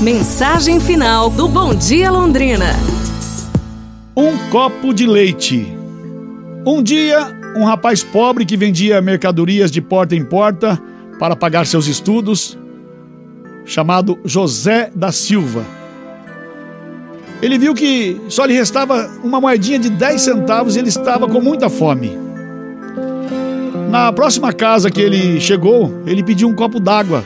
Mensagem final do Bom Dia Londrina. Um copo de leite. Um dia, um rapaz pobre que vendia mercadorias de porta em porta para pagar seus estudos, chamado José da Silva. Ele viu que só lhe restava uma moedinha de 10 centavos e ele estava com muita fome. Na próxima casa que ele chegou, ele pediu um copo d'água.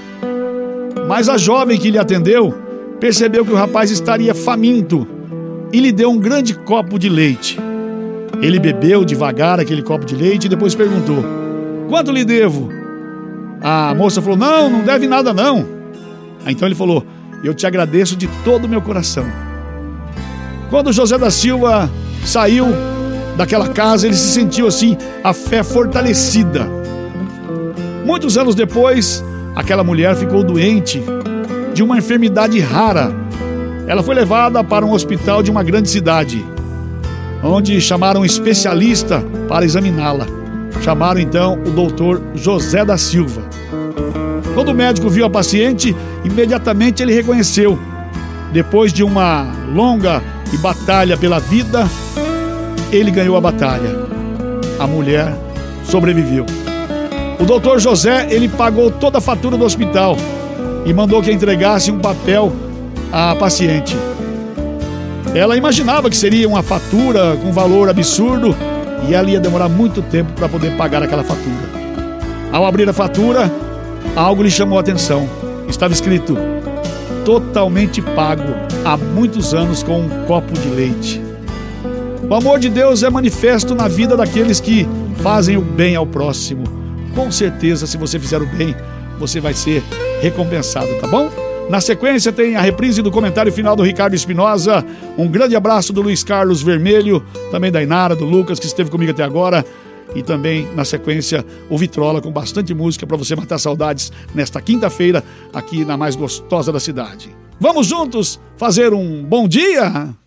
Mas a jovem que lhe atendeu percebeu que o rapaz estaria faminto e lhe deu um grande copo de leite. Ele bebeu devagar aquele copo de leite e depois perguntou: Quanto lhe devo? A moça falou: Não, não deve nada não. Então ele falou: Eu te agradeço de todo o meu coração. Quando José da Silva saiu daquela casa, ele se sentiu assim, a fé fortalecida. Muitos anos depois, aquela mulher ficou doente de uma enfermidade rara. Ela foi levada para um hospital de uma grande cidade, onde chamaram um especialista para examiná-la. Chamaram então o doutor José da Silva. Quando o médico viu a paciente, imediatamente ele reconheceu. Depois de uma longa e batalha pela vida, ele ganhou a batalha. A mulher sobreviveu. O doutor José, ele pagou toda a fatura do hospital e mandou que entregasse um papel à paciente. Ela imaginava que seria uma fatura com valor absurdo e ela ia demorar muito tempo para poder pagar aquela fatura. Ao abrir a fatura, algo lhe chamou a atenção. Estava escrito: totalmente pago há muitos anos com um copo de leite. O amor de Deus é manifesto na vida daqueles que fazem o bem ao próximo. Com certeza, se você fizer o bem, você vai ser recompensado, tá bom? Na sequência tem a reprise do comentário final do Ricardo Espinosa. Um grande abraço do Luiz Carlos Vermelho, também da Inara, do Lucas, que esteve comigo até agora. E também, na sequência, o Vitrola com bastante música para você matar saudades nesta quinta-feira, aqui na mais gostosa da cidade. Vamos juntos fazer um bom dia?